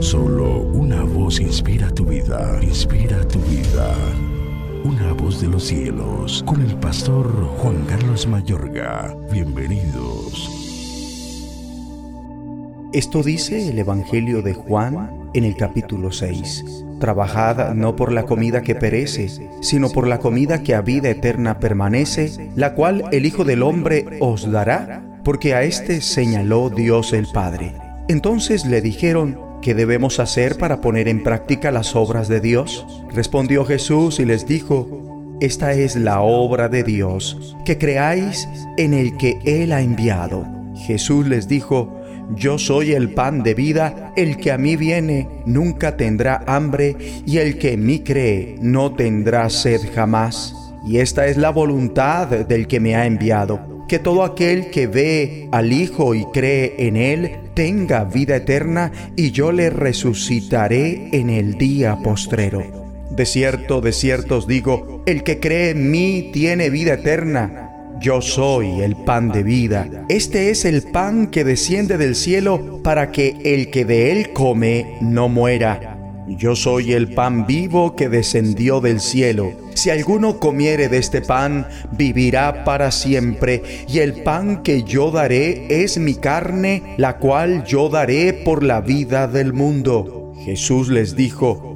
Solo una voz inspira tu vida, inspira tu vida. Una voz de los cielos, con el pastor Juan Carlos Mayorga. Bienvenidos. Esto dice el Evangelio de Juan en el capítulo 6. Trabajad no por la comida que perece, sino por la comida que a vida eterna permanece, la cual el Hijo del Hombre os dará, porque a éste señaló Dios el Padre. Entonces le dijeron, ¿qué debemos hacer para poner en práctica las obras de Dios? Respondió Jesús y les dijo, esta es la obra de Dios, que creáis en el que Él ha enviado. Jesús les dijo, yo soy el pan de vida, el que a mí viene nunca tendrá hambre, y el que en mí cree no tendrá sed jamás. Y esta es la voluntad del que me ha enviado, que todo aquel que ve al Hijo y cree en Él tenga vida eterna, y yo le resucitaré en el día postrero. De cierto, de cierto os digo, el que cree en mí tiene vida eterna yo soy el pan de vida. Este es el pan que desciende del cielo para que el que de él come no muera. Yo soy el pan vivo que descendió del cielo. Si alguno comiere de este pan, vivirá para siempre. Y el pan que yo daré es mi carne, la cual yo daré por la vida del mundo. Jesús les dijo,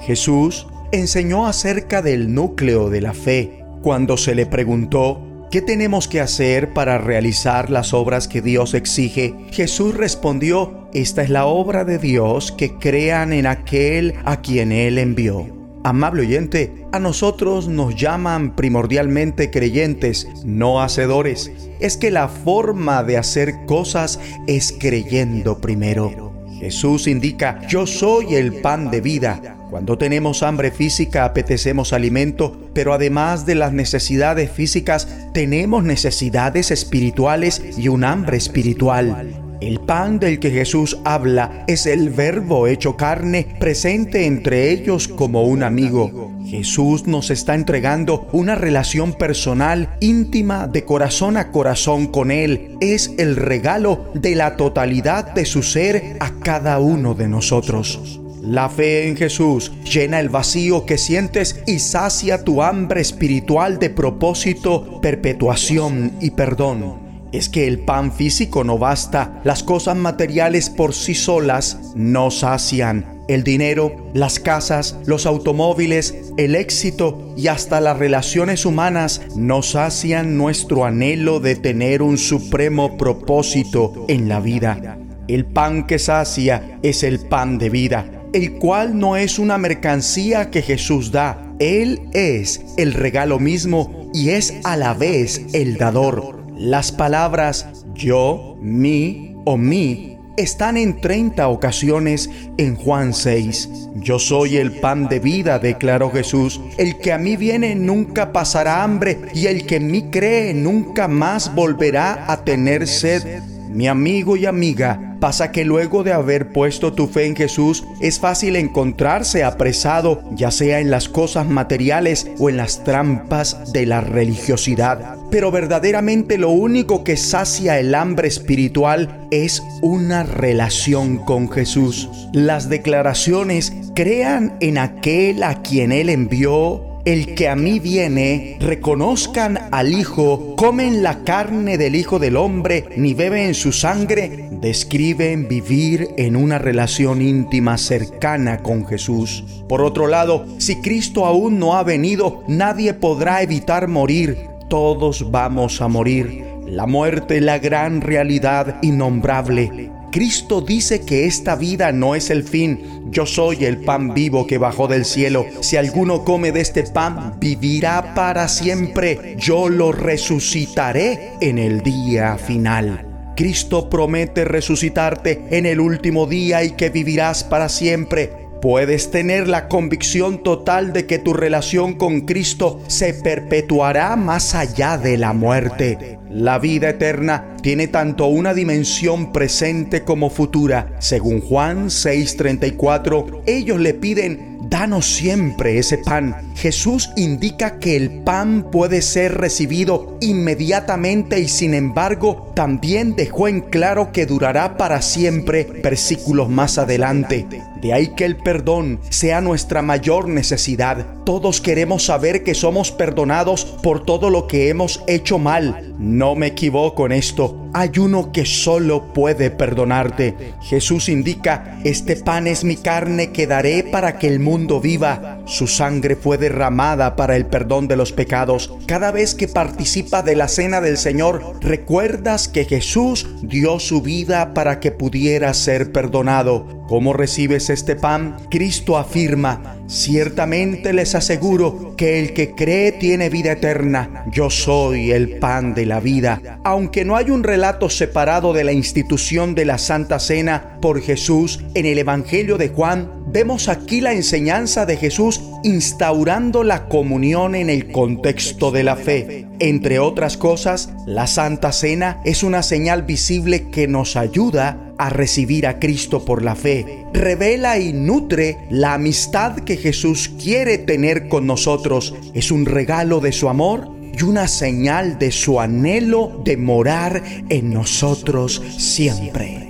Jesús enseñó acerca del núcleo de la fe cuando se le preguntó, ¿qué tenemos que hacer para realizar las obras que Dios exige? Jesús respondió, esta es la obra de Dios, que crean en aquel a quien Él envió. Amable oyente, a nosotros nos llaman primordialmente creyentes, no hacedores. Es que la forma de hacer cosas es creyendo primero. Jesús indica, yo soy el pan de vida. Cuando tenemos hambre física apetecemos alimento, pero además de las necesidades físicas tenemos necesidades espirituales y un hambre espiritual. El pan del que Jesús habla es el verbo hecho carne, presente entre ellos como un amigo. Jesús nos está entregando una relación personal, íntima, de corazón a corazón con Él. Es el regalo de la totalidad de su ser a cada uno de nosotros. La fe en Jesús llena el vacío que sientes y sacia tu hambre espiritual de propósito, perpetuación y perdón. Es que el pan físico no basta, las cosas materiales por sí solas no sacian. El dinero, las casas, los automóviles, el éxito y hasta las relaciones humanas no sacian nuestro anhelo de tener un supremo propósito en la vida. El pan que sacia es el pan de vida el cual no es una mercancía que Jesús da. Él es el regalo mismo y es a la vez el dador. Las palabras yo, mi o mi están en 30 ocasiones en Juan 6. Yo soy el pan de vida, declaró Jesús. El que a mí viene nunca pasará hambre y el que en mí cree nunca más volverá a tener sed. Mi amigo y amiga, pasa que luego de haber puesto tu fe en Jesús, es fácil encontrarse apresado, ya sea en las cosas materiales o en las trampas de la religiosidad. Pero verdaderamente lo único que sacia el hambre espiritual es una relación con Jesús. Las declaraciones crean en aquel a quien Él envió el que a mí viene, reconozcan al Hijo, comen la carne del Hijo del Hombre, ni beben su sangre, describen vivir en una relación íntima cercana con Jesús. Por otro lado, si Cristo aún no ha venido, nadie podrá evitar morir. Todos vamos a morir. La muerte la gran realidad innombrable. Cristo dice que esta vida no es el fin. Yo soy el pan vivo que bajó del cielo. Si alguno come de este pan, vivirá para siempre. Yo lo resucitaré en el día final. Cristo promete resucitarte en el último día y que vivirás para siempre. Puedes tener la convicción total de que tu relación con Cristo se perpetuará más allá de la muerte. La vida eterna tiene tanto una dimensión presente como futura. Según Juan 6:34, ellos le piden danos siempre ese pan. Jesús indica que el pan puede ser recibido inmediatamente y sin embargo también dejó en claro que durará para siempre versículos más adelante. De ahí que el perdón sea nuestra mayor necesidad. Todos queremos saber que somos perdonados por todo lo que hemos hecho mal. No me equivoco en esto. Hay uno que solo puede perdonarte. Jesús indica, este pan es mi carne que daré para que el mundo viva. Su sangre fue derramada para el perdón de los pecados. Cada vez que participa de la cena del Señor, recuerdas que Jesús dio su vida para que pudiera ser perdonado. ¿Cómo recibes este pan? Cristo afirma, ciertamente les aseguro que el que cree tiene vida eterna. Yo soy el pan de la vida. Aunque no hay un relato separado de la institución de la Santa Cena por Jesús en el Evangelio de Juan, vemos aquí la enseñanza de Jesús instaurando la comunión en el contexto de la fe. Entre otras cosas, la Santa Cena es una señal visible que nos ayuda a recibir a Cristo por la fe. Revela y nutre la amistad que Jesús quiere tener con nosotros. Es un regalo de su amor y una señal de su anhelo de morar en nosotros siempre.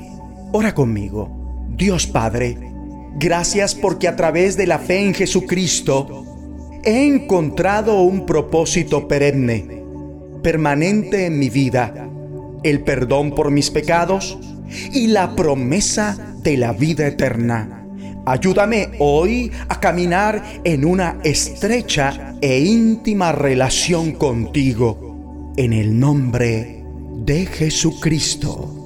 Ora conmigo. Dios Padre, gracias porque a través de la fe en Jesucristo he encontrado un propósito perenne, permanente en mi vida, el perdón por mis pecados, y la promesa de la vida eterna. Ayúdame hoy a caminar en una estrecha e íntima relación contigo. En el nombre de Jesucristo.